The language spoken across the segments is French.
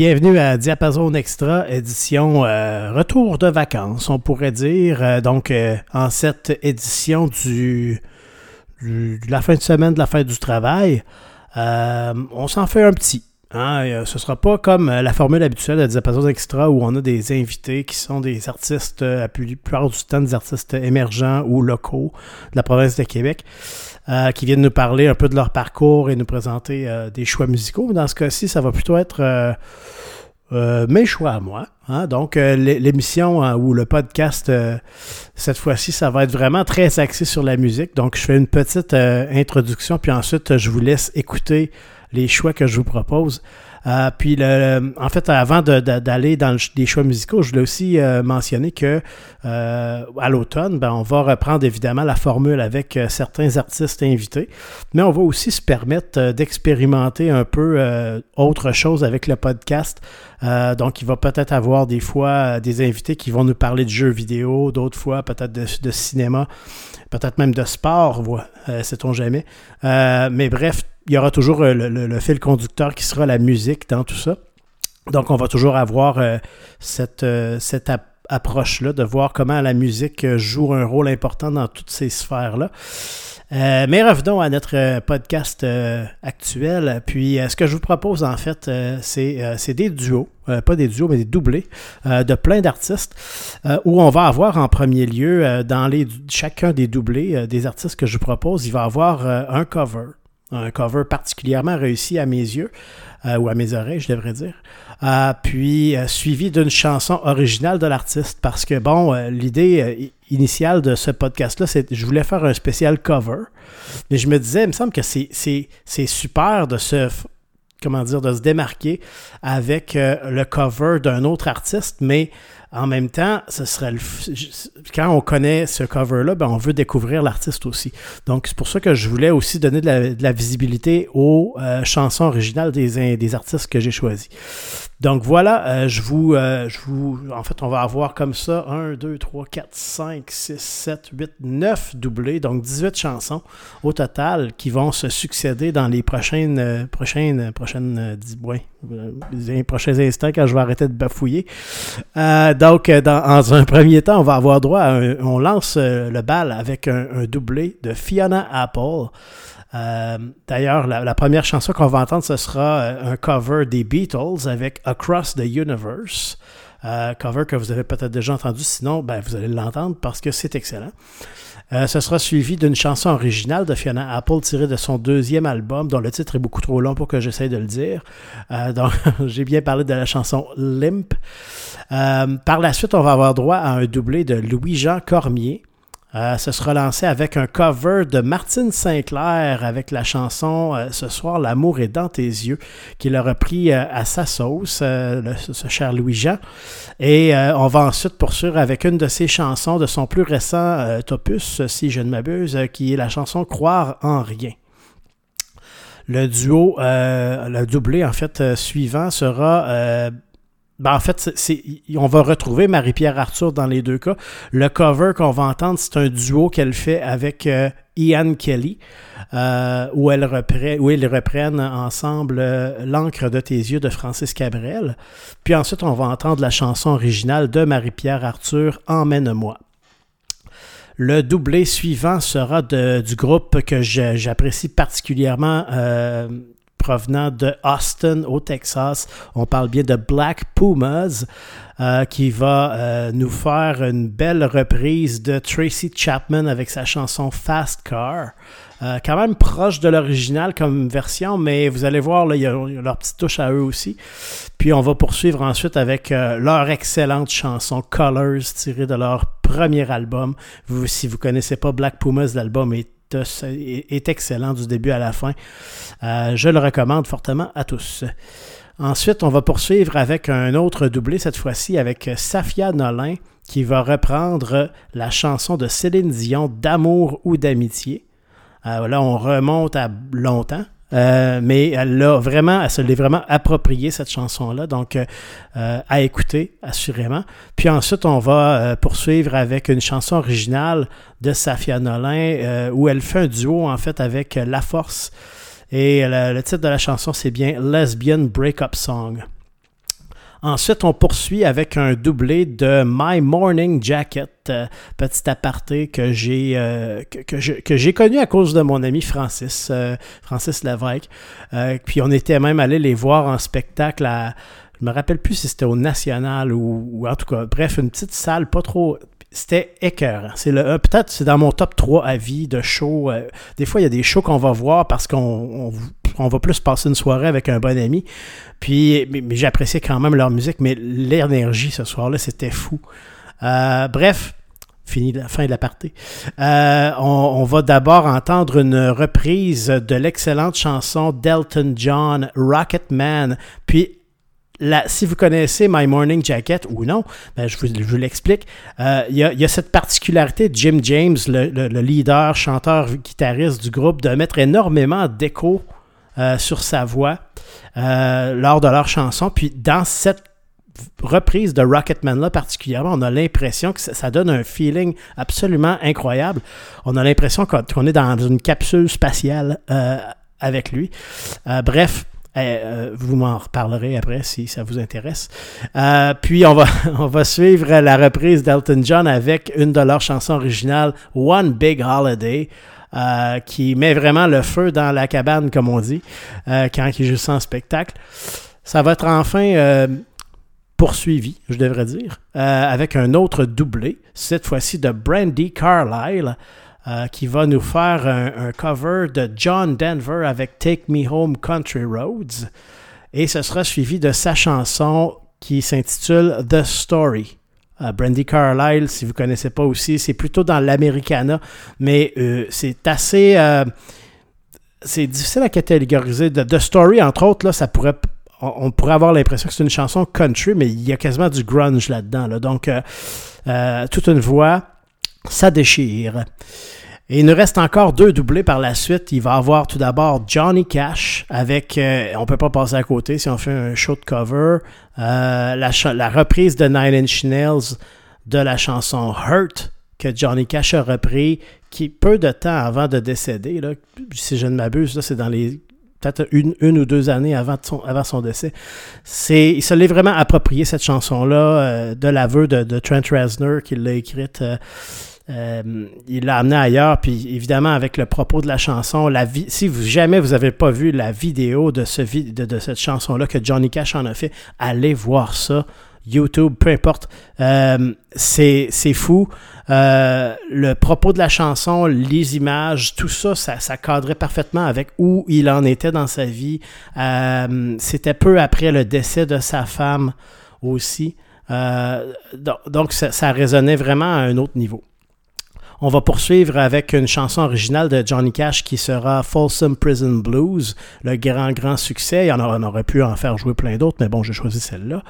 bienvenue à Diapason Extra, édition euh, retour de vacances, on pourrait dire. Euh, donc, euh, en cette édition du, de la fin de semaine de la fête du travail, on s'en fait un petit. Hein, ce sera pas comme la formule habituelle de Diapason Extra où on a des invités qui sont des artistes, la plus- plupart du temps des artistes émergents ou locaux de la province de Québec. Euh, qui viennent nous parler un peu de leur parcours et nous présenter euh, des choix musicaux. Dans ce cas-ci, ça va plutôt être euh, mes choix à moi. hein. Donc, l'é- l'émission hein, ou le podcast, cette fois-ci, ça va être vraiment très axé sur la musique. Donc, je fais une petite introduction, puis ensuite, je vous laisse écouter les choix que je vous propose. Euh, puis, le, en fait, avant d'aller dans des choix musicaux, je voulais aussi euh, mentionner que euh, à l'automne, ben, on va reprendre évidemment la formule avec certains artistes invités, mais on va aussi se permettre d'expérimenter un peu autre chose avec le podcast. Donc, il va peut-être avoir des fois des invités qui vont nous parler de jeux vidéo, d'autres fois peut-être de, cinéma, peut-être même de sport, voilà, sait-on jamais. Mais bref, il y aura toujours euh, le, fil conducteur qui sera la musique dans tout ça. Donc, on va toujours avoir euh, cette, euh, cette ap- approche-là de voir comment la musique joue un rôle important dans toutes ces sphères-là. Mais revenons à notre podcast actuel. Puis, ce que je vous propose, en fait, c'est des duos, pas des duos, mais des doublés de plein d'artistes, où on va avoir en premier lieu, dans les, chacun des doublés des artistes que je vous propose, il va avoir un cover. Un cover particulièrement réussi à mes yeux, euh, ou à mes oreilles, je devrais dire. Euh, puis euh, suivi d'une chanson originale de l'artiste, parce que, bon, l'idée initiale de ce podcast-là, c'est je voulais faire un spécial cover, mais je me disais, il me semble que c'est- super de se, comment dire, de se démarquer avec le cover d'un autre artiste, mais en même temps, ce serait le quand on connaît ce cover-là, ben, on veut découvrir l'artiste aussi. Donc, c'est pour ça que je voulais aussi donner de la, visibilité aux euh, chansons originales des, des artistes que j'ai choisis. Donc voilà, euh, je, vous, euh, je vous. En fait, on va avoir comme ça 1, 2, 3, 4, 5, 6, 7, 8, 9 doublés, donc 18 chansons au total qui vont se succéder dans les prochaines, euh, prochaines, prochaines, euh, ouais, euh, les prochains instants quand je vais arrêter de bafouiller. Euh, donc, dans, dans un premier temps, on va avoir droit à un- on lance le bal avec un, un doublé de Fiona Apple. Euh, D'ailleurs, la, première chanson qu'on va entendre, ce sera euh, un cover des Beatles avec Across the Universe. Euh, cover que vous avez peut-être déjà entendu, sinon ben, vous allez l'entendre parce que c'est excellent. Ce sera suivi d'une chanson originale de Fiona Apple tirée de son deuxième album, dont le titre est beaucoup trop long pour que j'essaye de le dire. Donc, j'ai bien parlé de la chanson Limp. Par la suite, on va avoir droit à un doublé de Louis-Jean Cormier. Euh, ce sera lancé avec un cover de Martine Sinclair avec la chanson euh, Ce soir, l'amour est dans tes yeux, qu'il a repris euh, à sa sauce, euh, ce cher Louis-Jean. Et on va ensuite poursuivre avec une de ses chansons de son plus récent opus, si je ne m'abuse, qui est la chanson Croire en rien. Le duo, le doublé en fait suivant sera ben, en fait, c'est- on va retrouver Marie-Pierre Arthur dans les deux cas. Le cover qu'on va entendre, c'est un duo qu'elle fait avec euh, Ian Kelly, euh, où, elle où ils reprennent ensemble euh, L'encre de tes yeux de Francis Cabrel. Puis ensuite, on va entendre la chanson originale de Marie-Pierre Arthur, Emmène-moi. Le doublé suivant sera de- du groupe que j'apprécie particulièrement, euh, provenant de Austin, au Texas. On parle bien de Black Pumas, euh, qui va euh, nous faire une belle reprise de Tracy Chapman avec sa chanson Fast Car. Euh, quand même proche de l'original comme version, mais vous allez voir, il y a, leur petite touche à eux aussi. Puis on va poursuivre ensuite avec leur excellente chanson Colors, tirée de leur premier album. Si vous connaissez pas Black Pumas, l'album est, est, excellent du début à la fin. Euh, je le recommande fortement à tous. Ensuite, on va poursuivre avec un autre doublé, cette fois-ci avec Safia Nolin, qui va reprendre la chanson de Céline Dion d'amour ou d'amitié. Euh, là, on remonte à longtemps. Euh, mais elle l'a vraiment, elle se vraiment appropriée cette chanson-là, donc euh, à écouter assurément. Puis ensuite, on va euh, poursuivre avec une chanson originale de Safia Nolin euh, où elle fait un duo en fait avec La Force et le titre de la chanson c'est bien Lesbian Breakup Song. Ensuite, on poursuit avec un doublé de My Morning Jacket, euh, petit aparté que j'ai euh, que, j'ai connu à cause de mon ami Francis, euh, Francis Lévesque. puis on était même allé les voir en spectacle à, je me rappelle plus si c'était au National ou, en tout cas, bref, une petite salle pas trop c'était écœurant. C'est le peut-être c'est dans mon top 3 avis de shows. des fois, il y a des shows qu'on va voir parce qu'on on va plus passer une soirée avec un bon ami. Puis, mais, j'appréciais quand même leur musique, mais l'énergie ce soir-là, c'était fou. Euh, bref, fini la fin de la partie. Euh, on, va d'abord entendre une reprise de l'excellente chanson d'Elton John, Rocket Man. Puis, si vous connaissez My Morning Jacket ou non, ben, je vous, l'explique. Euh, il y, a cette particularité de Jim James, le, le leader, chanteur, guitariste du groupe, de mettre énormément d'écho euh, sur sa voix euh, lors de leur chanson. Puis dans cette reprise de Rocketman-là particulièrement, on a l'impression que ça, donne un feeling absolument incroyable. On a l'impression qu'on est dans une capsule spatiale avec lui. bref, vous m'en reparlerez après si ça vous intéresse. puis on va, on va suivre la reprise d'Elton John avec une de leurs chansons originales, One Big Holiday. Euh, qui met vraiment le feu dans la cabane, comme on dit, euh, quand il joue en spectacle. Ça va être enfin euh, poursuivi, je devrais dire, avec un autre doublé, cette fois-ci de Brandy Carlyle. Qui va nous faire un, cover de John Denver avec Take Me Home Country Roads. Et ce sera suivi de sa chanson qui s'intitule The Story. Euh, Brandy Carlyle, si vous ne connaissez pas aussi, c'est plutôt dans l'Americana, mais euh, c'est assez. Euh, c'est difficile à catégoriser. The, Story, entre autres, là, ça pourrait. On, pourrait avoir l'impression que c'est une chanson country, mais il y a quasiment du grunge là-dedans. Donc, toute une voix, ça déchire. Il nous reste encore deux doublés par la suite. Il va avoir tout d'abord Johnny Cash avec, euh, on peut pas passer à côté si on fait un show de cover, euh, la, reprise de Nine Inch Nails de la chanson Hurt que Johnny Cash a repris, qui peu de temps avant de décéder, là, si je ne m'abuse, c'est dans les peut-être une, une, ou deux années avant son, avant son décès. C'est, il se l'est vraiment approprié, cette chanson-là, euh, de l'aveu de, de, Trent Reznor, qui l'a écrite. Euh, il l'a amené ailleurs, puis évidemment avec le propos de la chanson, la si vous jamais vous n'avez pas vu la vidéo de, ce de, cette chanson-là que Johnny Cash en a fait, allez voir ça. YouTube, peu importe. Euh, c'est fou. Euh, le propos de la chanson, les images, tout ça, ça, cadrait parfaitement avec où il en était dans sa vie. C'était peu après le décès de sa femme aussi. donc, ça, ça résonnait vraiment à un autre niveau. On va poursuivre avec une chanson originale de Johnny Cash qui sera Folsom Prison Blues, le grand, grand succès. on aurait pu en faire jouer plein d'autres, mais bon, j'ai choisi celle-là.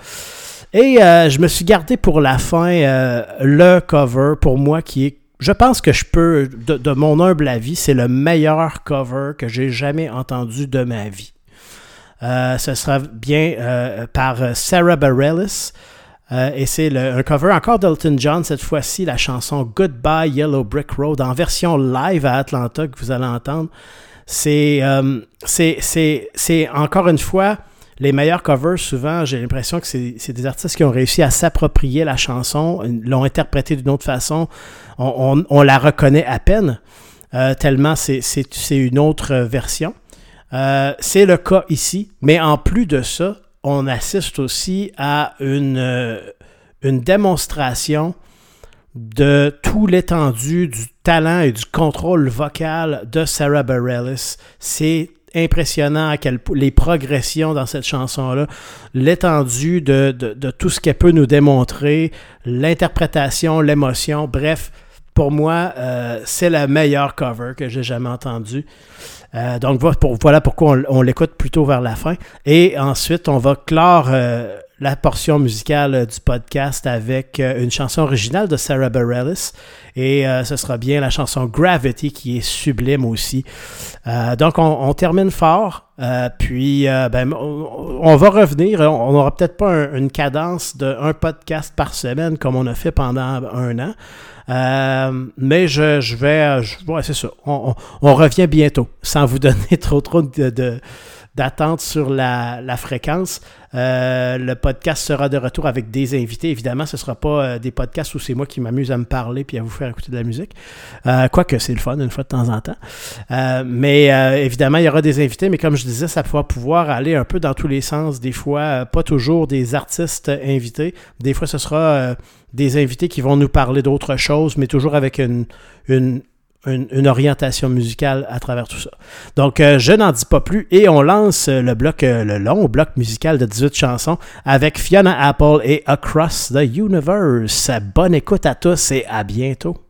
Et euh, je me suis gardé pour la fin euh, le cover pour moi qui est je pense que je peux, de, mon humble avis, c'est le meilleur cover que j'ai jamais entendu de ma vie. Euh, ce sera bien par Sarah Bareilles. Euh, et c'est un cover encore d'Elton John, cette fois-ci, la chanson Goodbye Yellow Brick Road en version live à Atlanta que vous allez entendre. Euh, c'est encore une fois les meilleurs covers. Souvent, j'ai l'impression que c'est des artistes qui ont réussi à s'approprier la chanson, l'ont interprétée d'une autre façon. On, la reconnaît à peine, euh, tellement c'est une autre version. c'est le cas ici, mais en plus de ça, on assiste aussi à une, euh, une démonstration de tout l'étendue du talent et du contrôle vocal de Sarah Bareilles. C'est impressionnant les progressions dans cette chanson-là, l'étendue de, de, tout ce qu'elle peut nous démontrer, l'interprétation, l'émotion, bref, pour moi, euh, c'est la meilleure cover que j'ai jamais entendue. Euh, donc voilà pourquoi on, l'écoute plutôt vers la fin. Et ensuite, on va clore euh, la portion musicale du podcast avec euh, une chanson originale de Sarah Bareilles. Et ce sera bien la chanson Gravity qui est sublime aussi. donc on, termine fort. puis ben, on, va revenir. On n'aura peut-être pas une cadence d'un podcast par semaine comme on a fait pendant un an. Euh, mais je, vais. Je, c'est ça. On, revient bientôt, sans vous donner trop trop de, d'attente sur la, fréquence. Euh, le podcast sera de retour avec des invités. Évidemment, ce ne sera pas euh, des podcasts où c'est moi qui m'amuse à me parler puis à vous faire écouter de la musique. quoique c'est le fun une fois de temps en temps. mais évidemment, il y aura des invités, mais comme je disais, ça va pouvoir aller un peu dans tous les sens. Des fois, pas toujours des artistes invités. Des fois, ce sera des invités qui vont nous parler d'autres choses, mais toujours avec une, une, orientation musicale à travers tout ça. Donc, euh, je n'en dis pas plus et on lance le bloc, euh, le long bloc musical de 18 chansons avec Fiona Apple et Across the Universe. Bonne écoute à tous et à bientôt.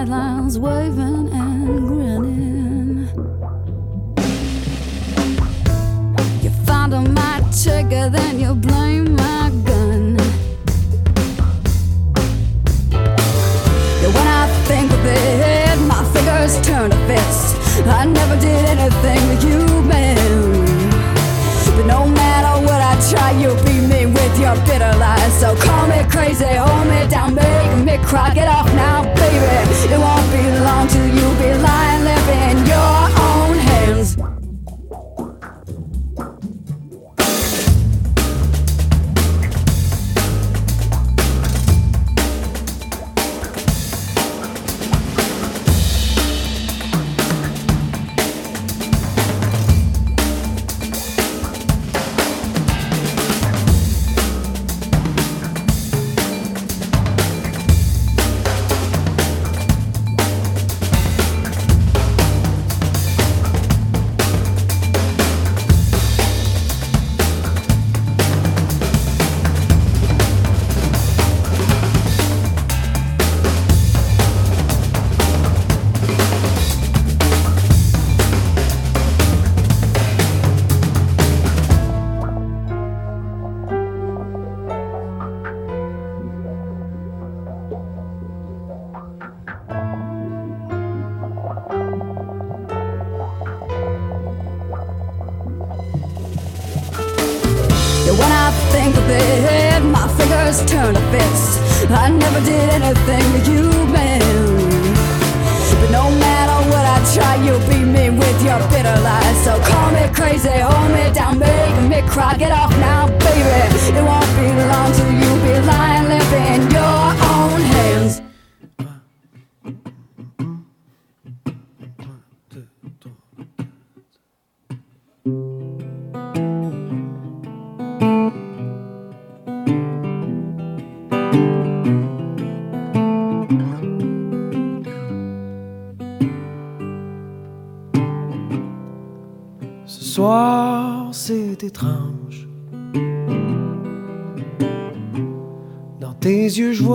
Sidelines, waving and grinning. You fondle my trigger, then you blame my gun. When I think of it, my fingers turn to fists. I never did anything to you, man. But no matter what I try, you'll beat me with your bitter. So call me crazy, hold me down, make me cry. Get off now, baby. It won't be long till you be lying, living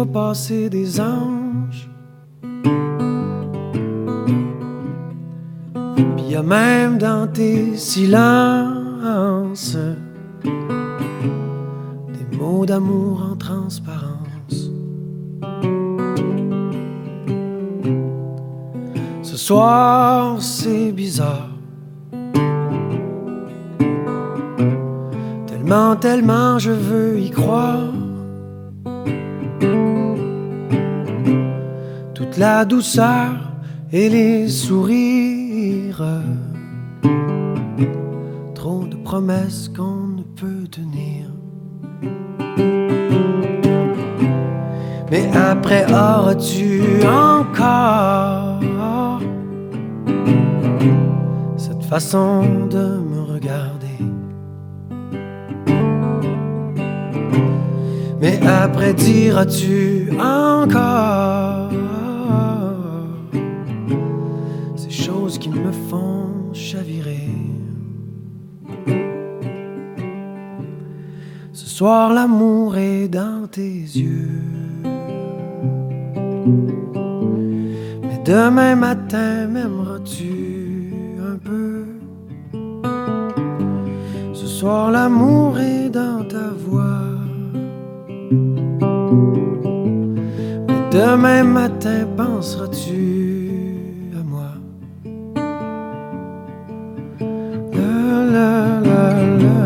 passer des anges. Puis y a même dans tes silences des mots d'amour en transparence. Ce soir, c'est bizarre. Tellement, tellement je veux y croire. La douceur et les sourires. Trop de promesses qu'on ne peut tenir. Mais après, auras-tu encore cette façon de me regarder? Mais après diras-tu encore ces choses qui me font chavirer. Ce soir l'amour est dans tes yeux. Mais demain matin, m'aimeras-tu un peu? Ce soir, l'amour est dans ta voix. Demain matin, penseras-tu à moi? La la la.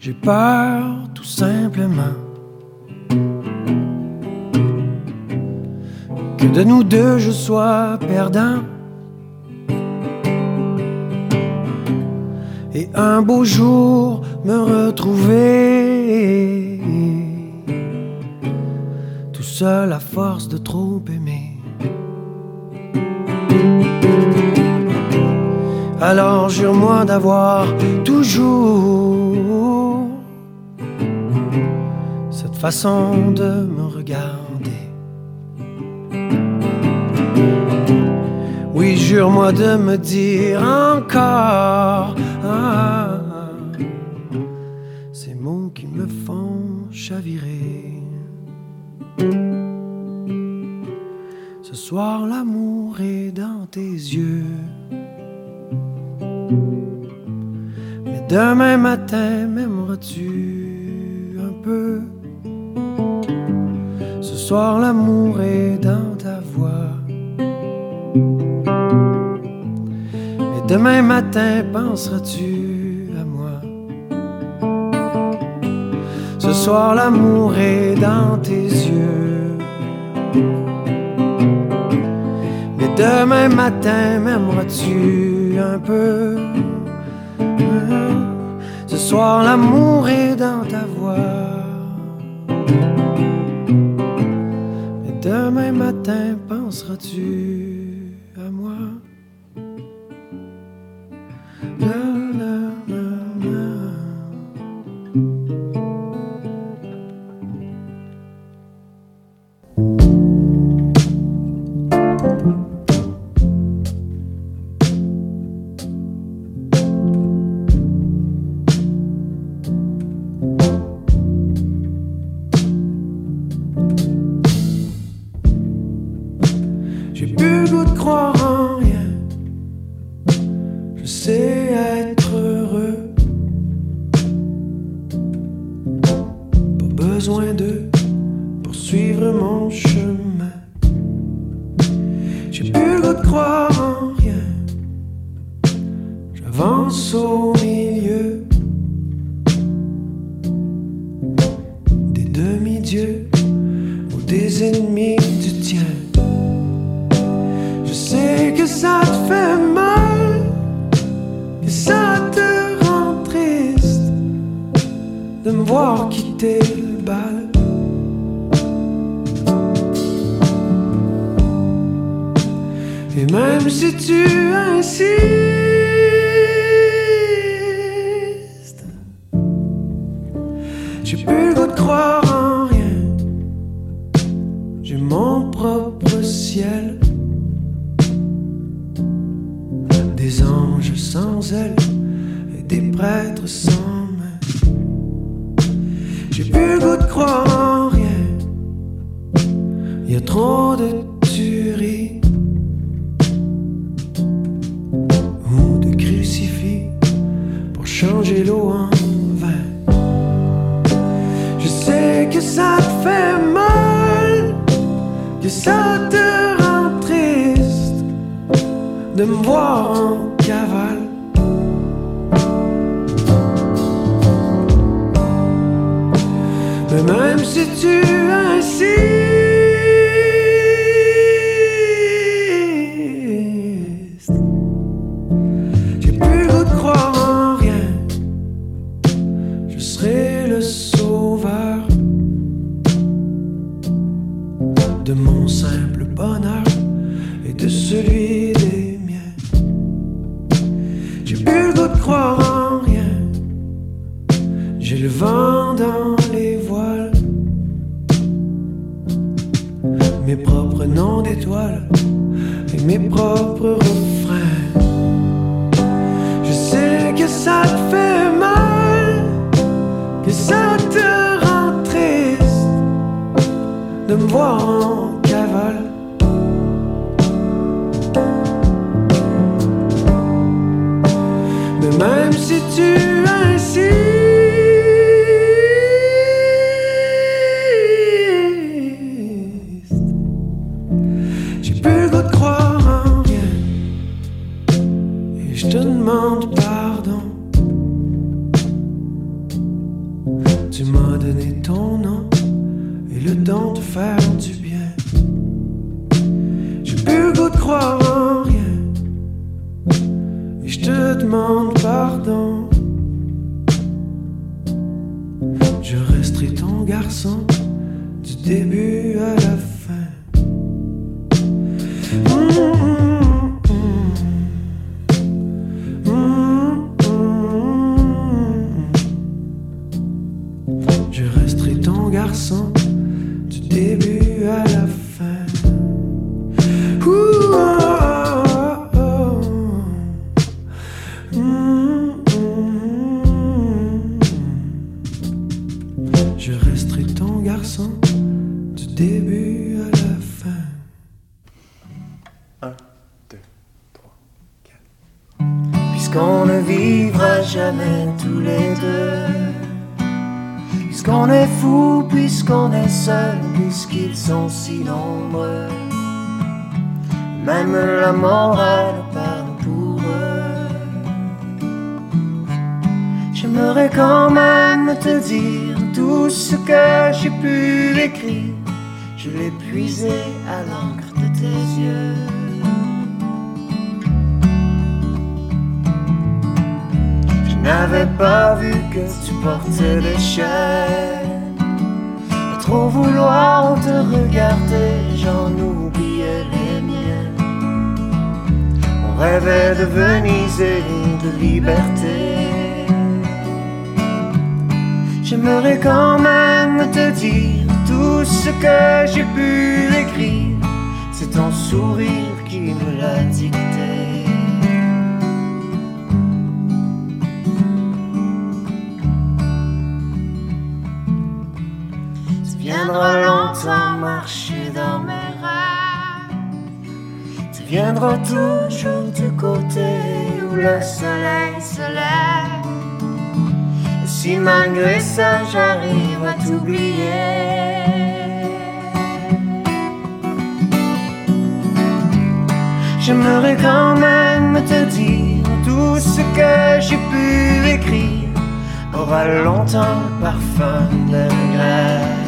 J'ai peur que de nous deux je sois perdant. Et un beau jour me retrouver tout seul à force de trop aimer. Alors jure-moi d'avoir toujours cette façon de me regarder. Oui, jure-moi de me dire encore ah, ces mots qui me font chavirer. Ce soir, l'amour est dans tes yeux. Mais demain matin, m'aimeras-tu un peu? Ce soir, l'amour est dans demain matin, penseras-tu à moi? Ce soir, l'amour est dans tes yeux. Mais demain matin, m'aimeras-tu un peu? Ce soir, l'amour est dans ta voix. Mais demain matin, penseras-tu Je sais que ça te fait mal, que ça te rend triste de me voir en cavale. Mais même si tu insistes, fou, puisqu'on est seul, puisqu'ils sont si nombreux. Même la morale parle pour eux. J'aimerais quand même te dire tout ce que j'ai pu écrire. Je l'ai puisé à l'encre de tes yeux. Je n'avais pas vu que tu portais des chaînes. Trop vouloir te regarder, j'en oubliais les miennes. On rêvait de Venise et de liberté. J'aimerais quand même te dire tout ce que j'ai pu écrire. C'est ton sourire qui me l'a dicté. Viendras longtemps marcher dans mes rêves. Tu viendras toujours du côté où le soleil se lève. Et si malgré ça j'arrive à t'oublier. J'aimerais quand même te dire tout ce que j'ai pu écrire aura longtemps le parfum de regret.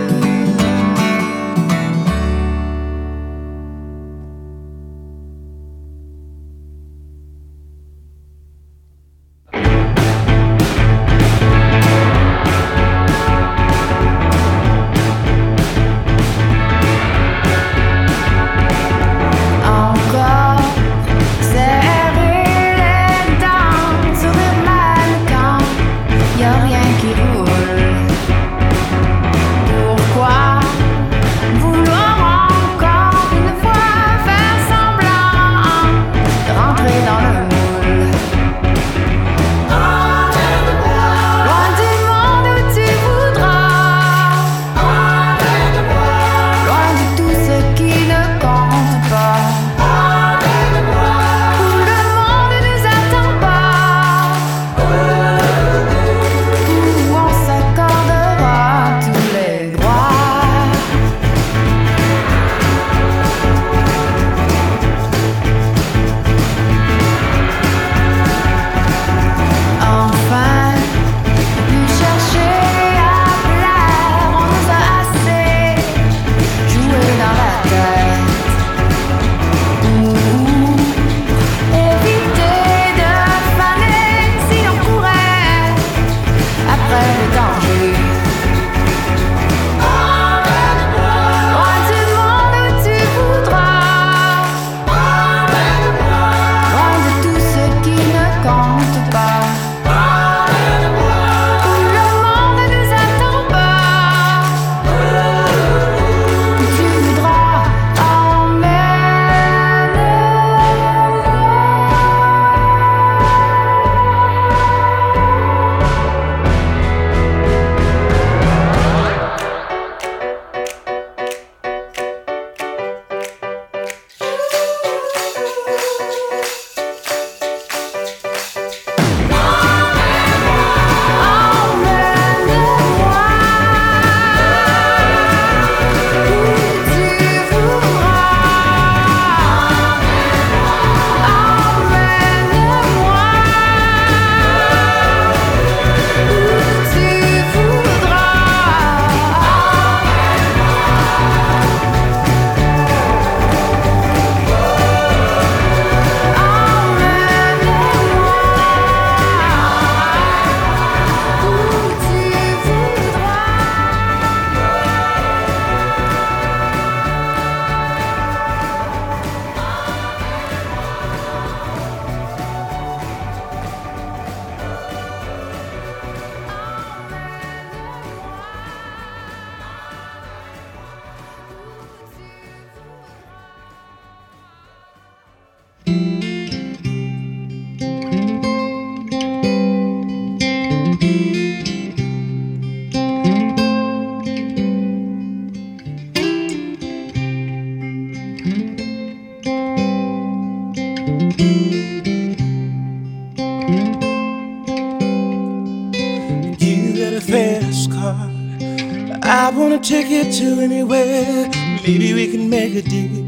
You to anywhere. Maybe we can make a deal.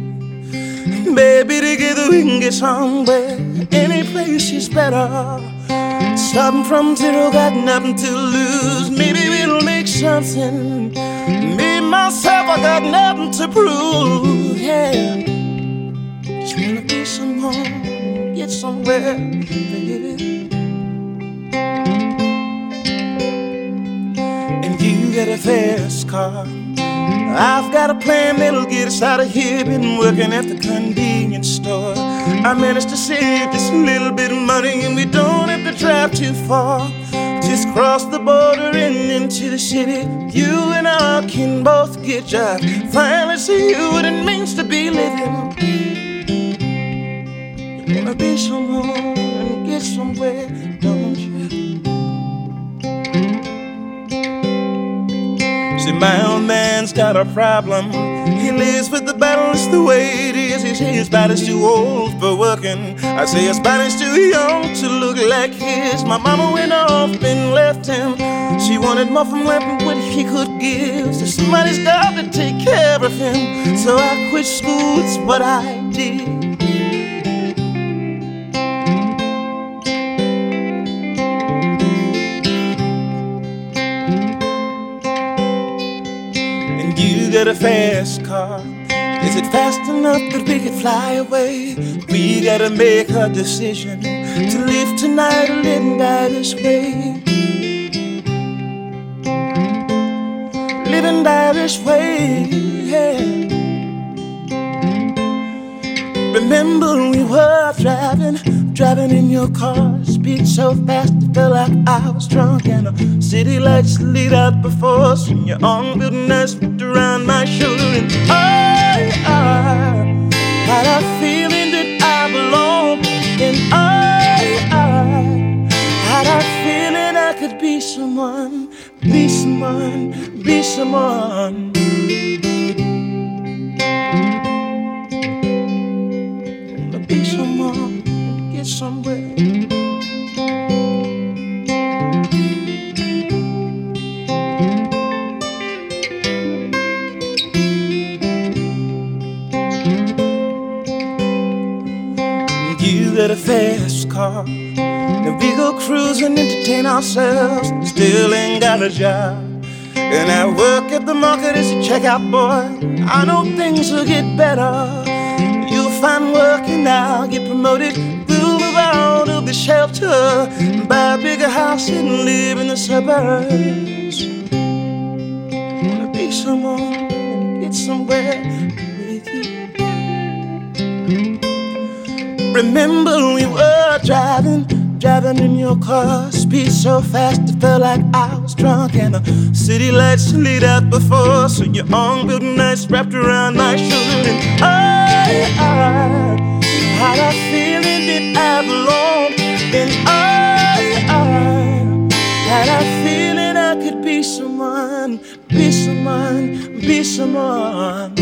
Maybe together we can get somewhere. Any place is better. Starting from zero, got nothing to lose. Maybe we'll make something. Me, myself, I got nothing to prove. Yeah. Just wanna be someone, get somewhere, baby. And you got a fast car. I've got a plan that'll get us out of here. Been working at the convenience store. I managed to save just a little bit of money, and we don't have to drive too far. Just cross the border and into the city. You and I can both get jobs. Finally see what it means to be living. You wanna be someone and get somewhere, my old man's got a problem. He lives with the battle, it's the way it is. He says his body's too old for working. I say his body's too young to look like his. My mama went off and left him. She wanted more from life than what he could give. So somebody's got to take care of him. So I quit school, it's what I did. Got a fast car. Is it fast enough that we could fly away? We gotta make a decision to live tonight or live and die this way. Live and die this way, yeah. Remember we were driving, driving in your car. Speed so fast, it felt like I was drunk. And the city lights lit up before us. And your arm built nice wrapped around my shoulder. And I, I had a feeling that I belonged. And I, I had a feeling I could be someone, be someone, be someone. Somewhere. You got a fast car. And we go cruising, entertain ourselves. Still ain't got a job. And I work at the market as a checkout boy. I know things will get better. You'll find work and I'll get promoted. Shelter, buy a bigger house and live in the suburbs. Wanna be someone and get somewhere with you. Remember we were driving, driving in your car. Speed so fast it felt like I was drunk. And the city lights lit up before. So your arm built nice wrapped around my shoulder. And I, I a feeling I belonged. And I, I had a feeling I could be someone, be someone, be someone.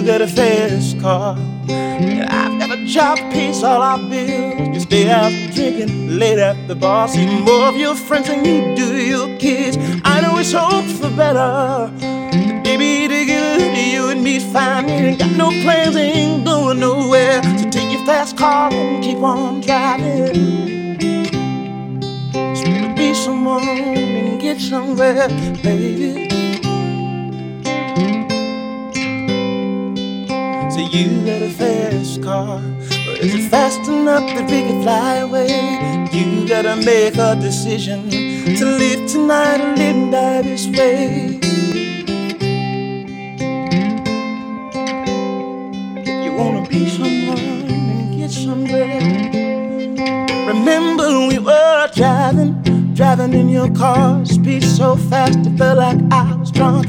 You got a fast car. And I've got a job, pays all our bills. You stay out drinking late at the bar. See more of your friends than you do your kids. I know it's hope for better. But baby, together you and me fine. Ain't got no plans, ain't going nowhere. So take your fast car and keep on driving. Just wanna be someone and get somewhere, baby. So you got a fast car, but is it fast enough that we can fly away? You gotta make a decision to live tonight or live and die this way. If you wanna be someone and get somewhere. Remember we were driving, driving in your car. Speed so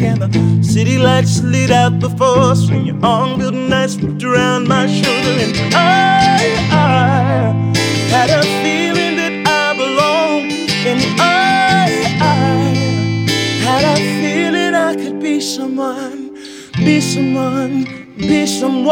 and the city lights lit out before us. When your arm built nights wrapped around my shoulder, and I, I had a feeling that I belonged, and I, I had a feeling I could be someone, be someone, be someone.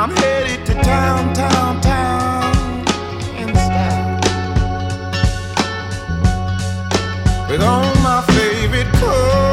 I'm headed to town, town, town in style with all my favorite clothes.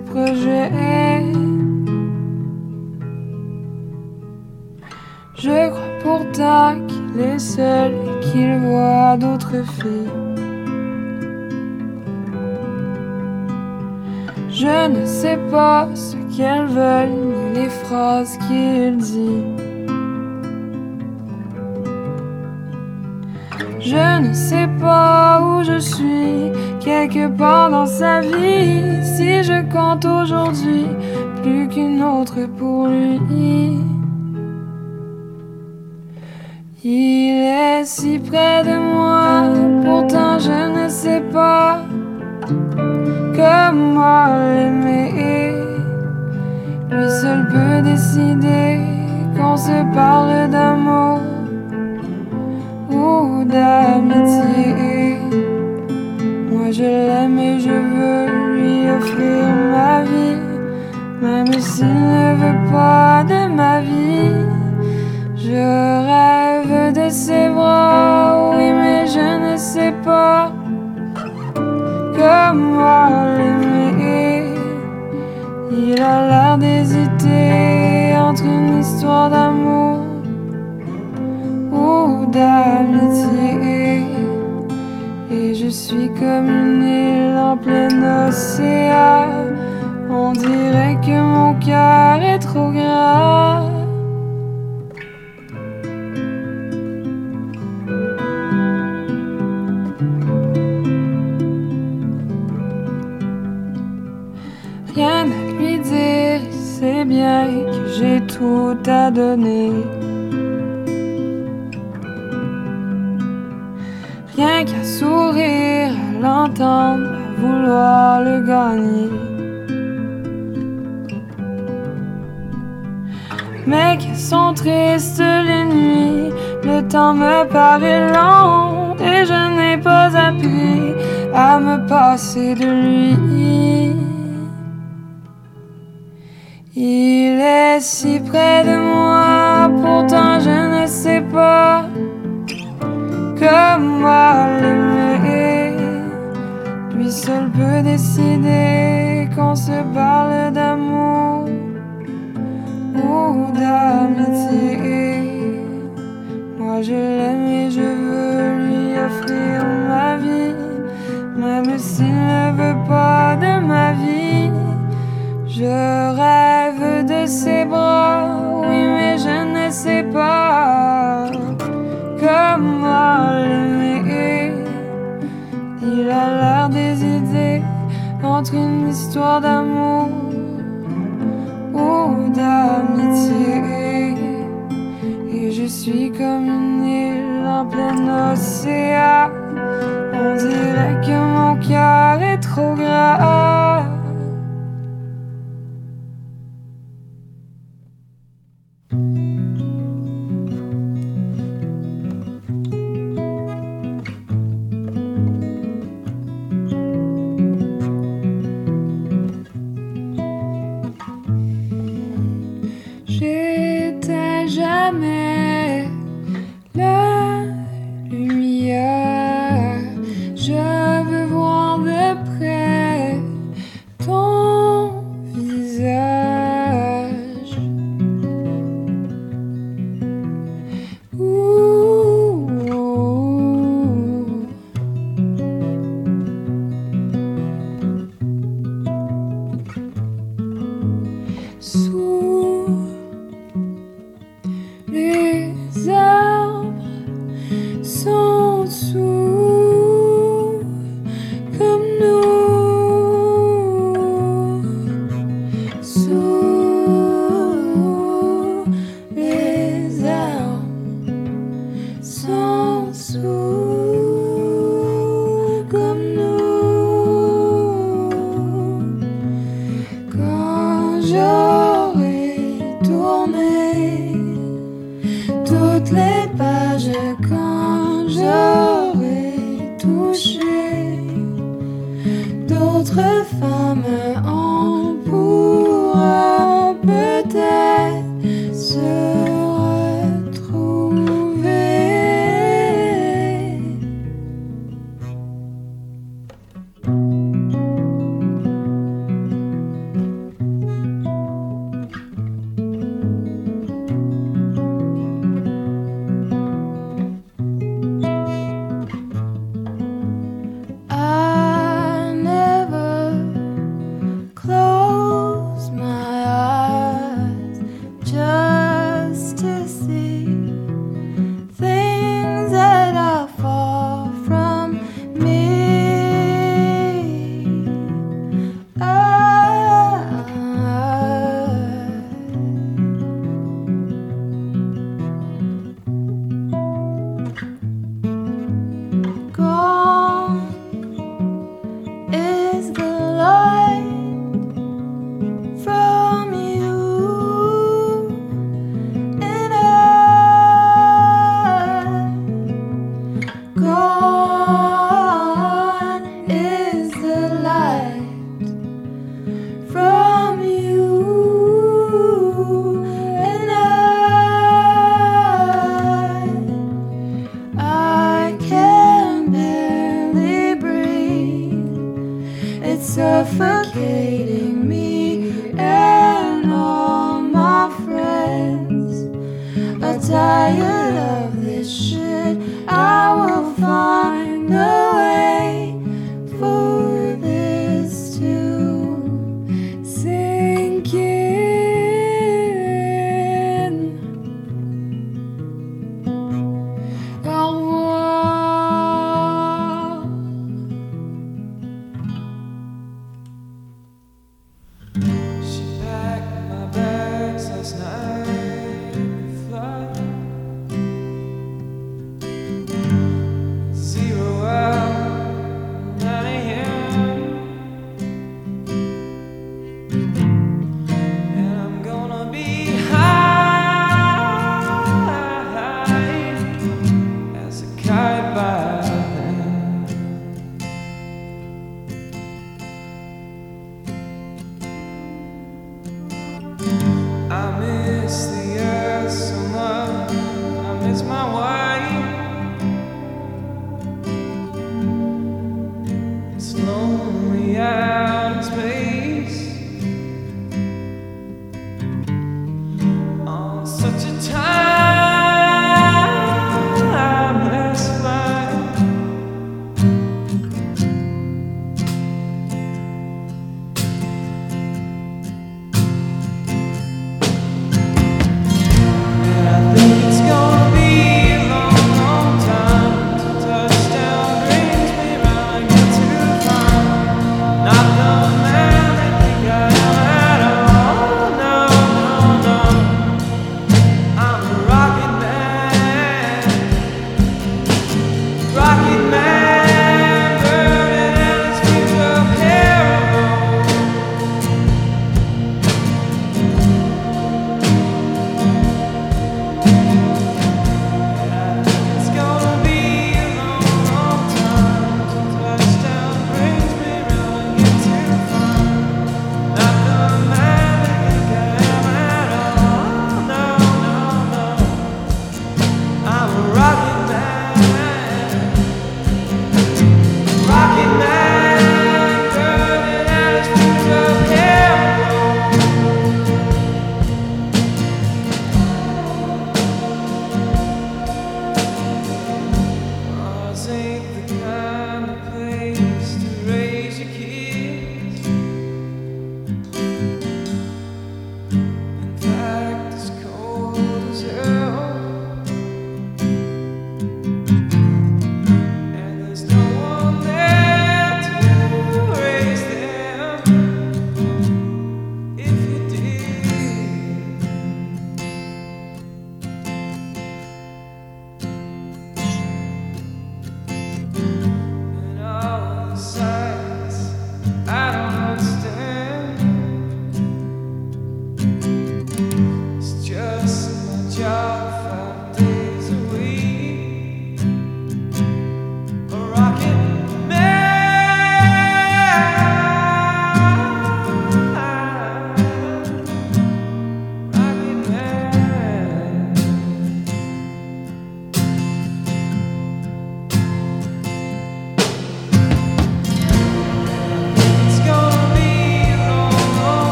projets. Je crois pourtant qu'il est seul et qu'il voit d'autres filles. Je ne sais pas ce qu'elles veulent ni les phrases qu'il dit. Je ne sais pas où je suis, quelque part dans sa vie. Si je compte aujourd'hui, plus qu'une autre pour lui. Il est si près de moi, pourtant je ne sais pas comment l'aimer. Lui seul peut décider qu'on se parle d'amour d'amitié. Moi je l'aime et je veux lui offrir ma vie, même s'il ne veut pas de ma vie. Je rêve de ses bras, oui, mais je ne sais pas comment l'aimer. Il a l'air d'hésiter entre une histoire d'amour ou Et je suis comme une île en plein océan. On dirait que mon cœur est trop grand. Rien à lui dire, c'est bien que j'ai tout à donner. Rien qu'à sourire, à l'entendre, à vouloir le gagner. Mais sont tristes les nuits, le temps me paraît long et je n'ai pas appris à me passer de lui. Il est si près de moi, pourtant je ne sais pas comment l'aimer. Lui seul peut décider qu'on se parle d'amour ou d'amitié. Moi je l'aime et je veux entre une histoire d'amour ou d'amitié. Et je suis comme une île en plein océan. On dirait que mon cœur est trop grand.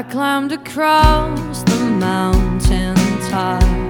I climbed across the mountain tops,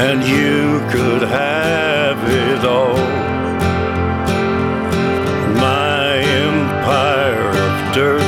And you could have it all. My empire of dirt.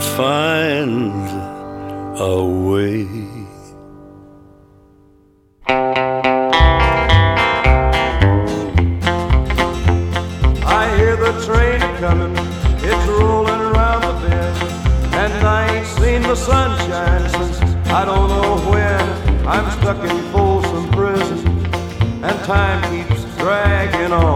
find a way. I hear the train coming, it's rolling around the bend, and I ain't seen the sunshine since I don't know when. I'm stuck in Folsom Prison, and time keeps dragging on.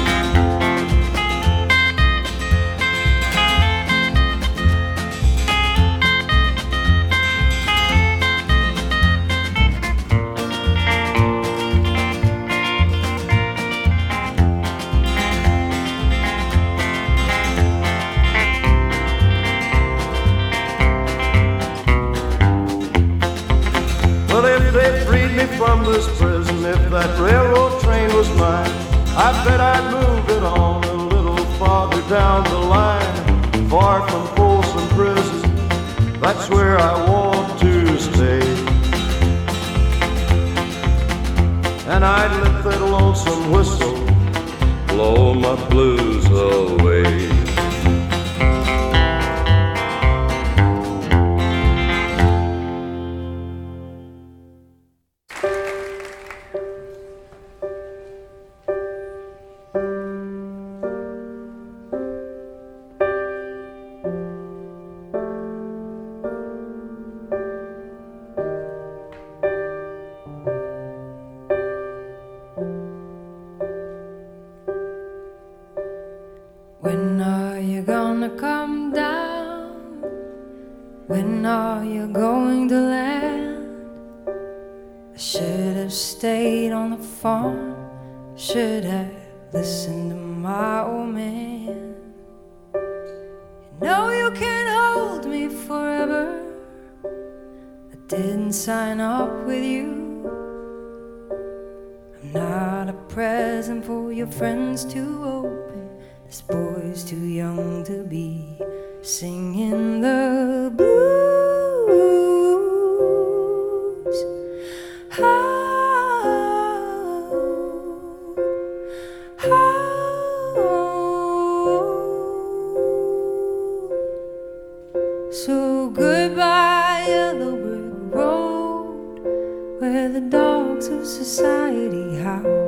to society how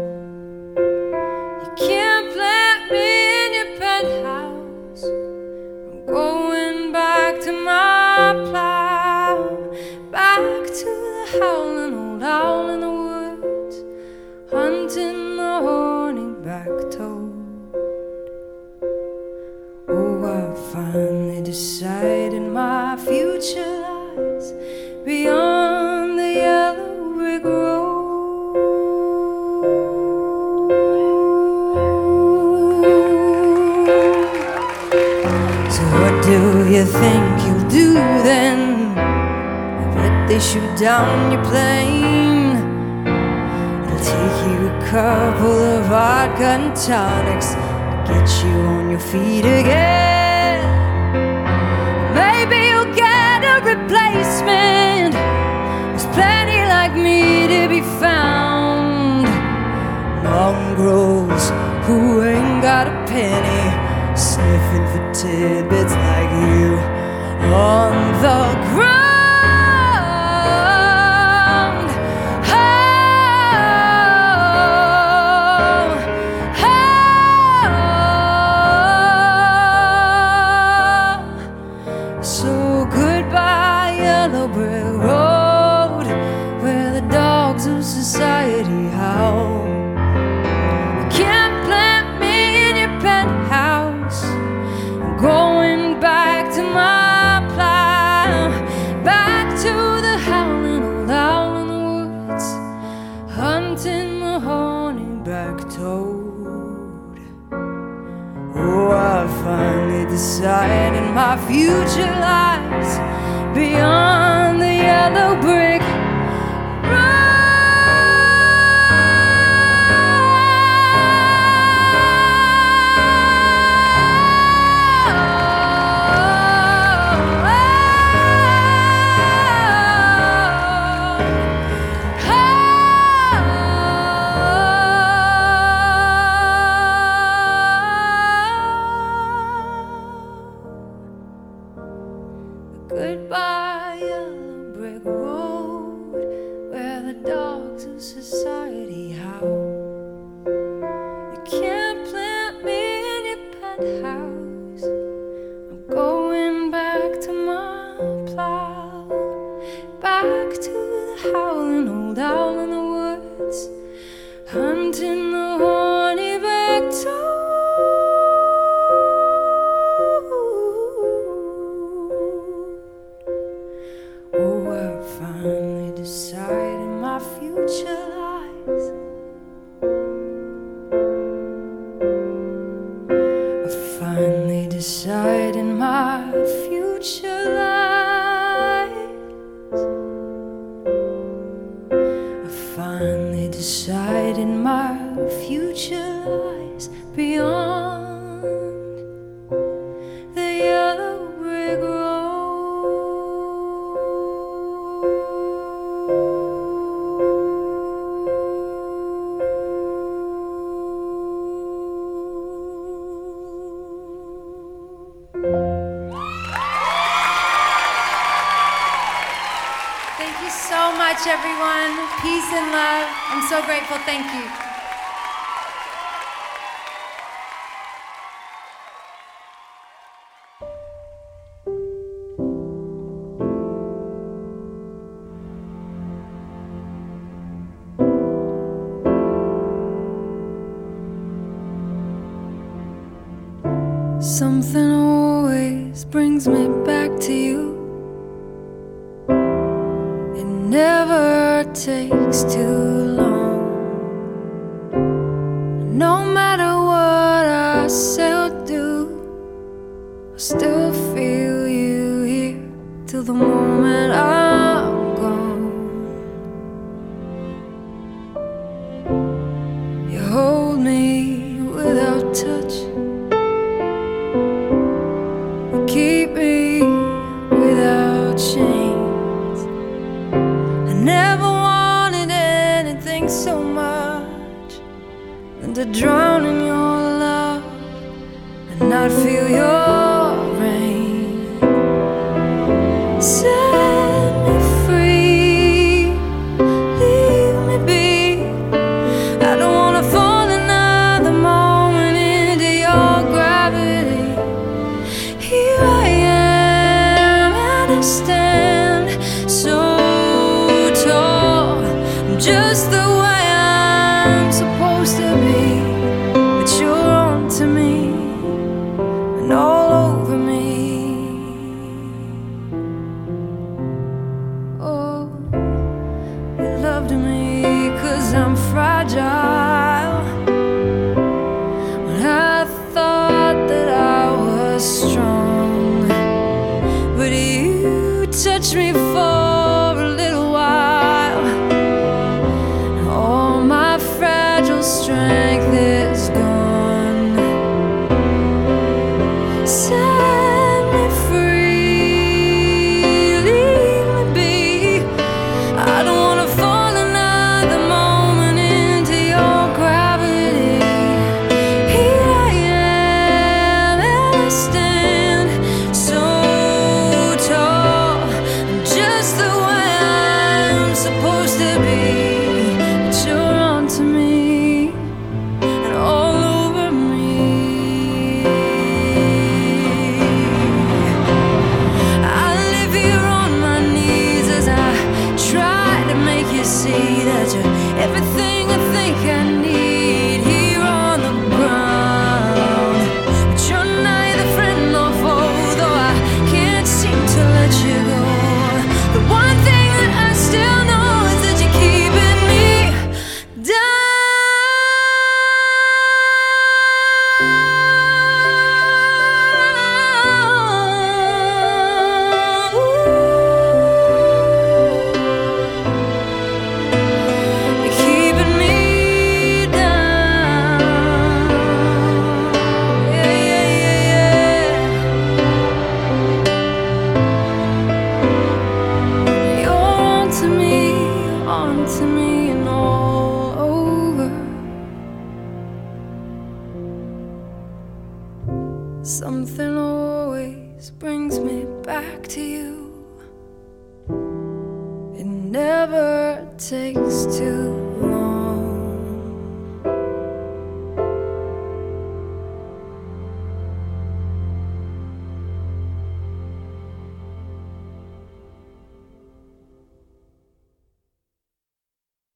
stay.